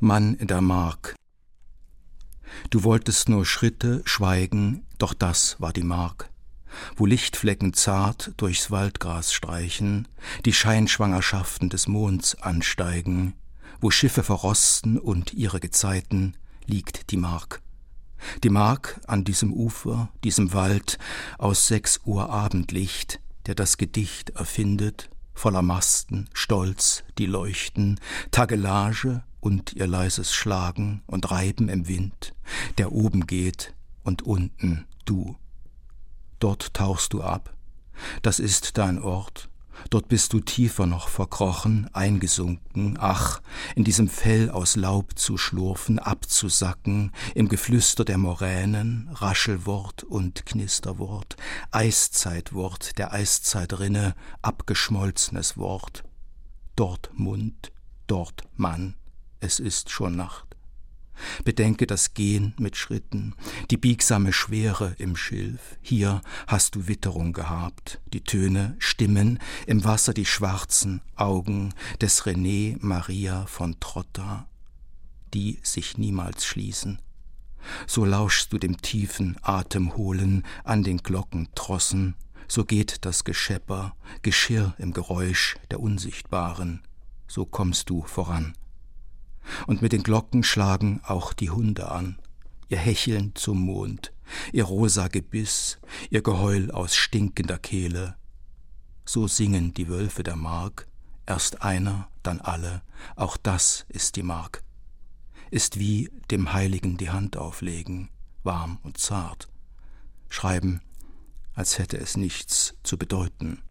Mann der Mark. Du wolltest nur Schritte, schweigen, doch das war die Mark. Wo Lichtflecken zart durchs Waldgras streichen, die Scheinschwangerschaften des Monds ansteigen, wo Schiffe verrosten und ihre Gezeiten, liegt die Mark. Die Mark an diesem Ufer, diesem Wald aus sechs Uhr Abendlicht, der das Gedicht erfindet, voller Masten, Stolz, die leuchten, Tagelage und ihr leises Schlagen und Reiben im Wind, der oben geht und unten du. Dort tauchst du ab, das ist dein Ort, dort bist du tiefer noch verkrochen, eingesunken, ach, in diesem Fell aus Laub zu schlurfen, abzusacken, im Geflüster der Moränen, Raschelwort und Knisterwort, Eiszeitwort der Eiszeitrinne, abgeschmolzenes Wort. Dort Mund, dort Mann, es ist schon Nacht. Bedenke das Gehen mit Schritten, die biegsame Schwere im Schilf. Hier hast du Witterung gehabt, die Töne, Stimmen, im Wasser die schwarzen Augen des René Maria von Trotta, die sich niemals schließen. So lauschst du dem tiefen Atemholen an den Glockentrossen, so geht das Geschepper, Geschirr im Geräusch der Unsichtbaren, so kommst du voran und mit den Glocken schlagen auch die Hunde an, ihr Hecheln zum Mond, ihr rosa Gebiss, ihr Geheul aus stinkender Kehle. So singen die Wölfe der Mark, erst einer, dann alle, auch das ist die Mark. Ist wie dem Heiligen die Hand auflegen, warm und zart. Schreiben, als hätte es nichts zu bedeuten.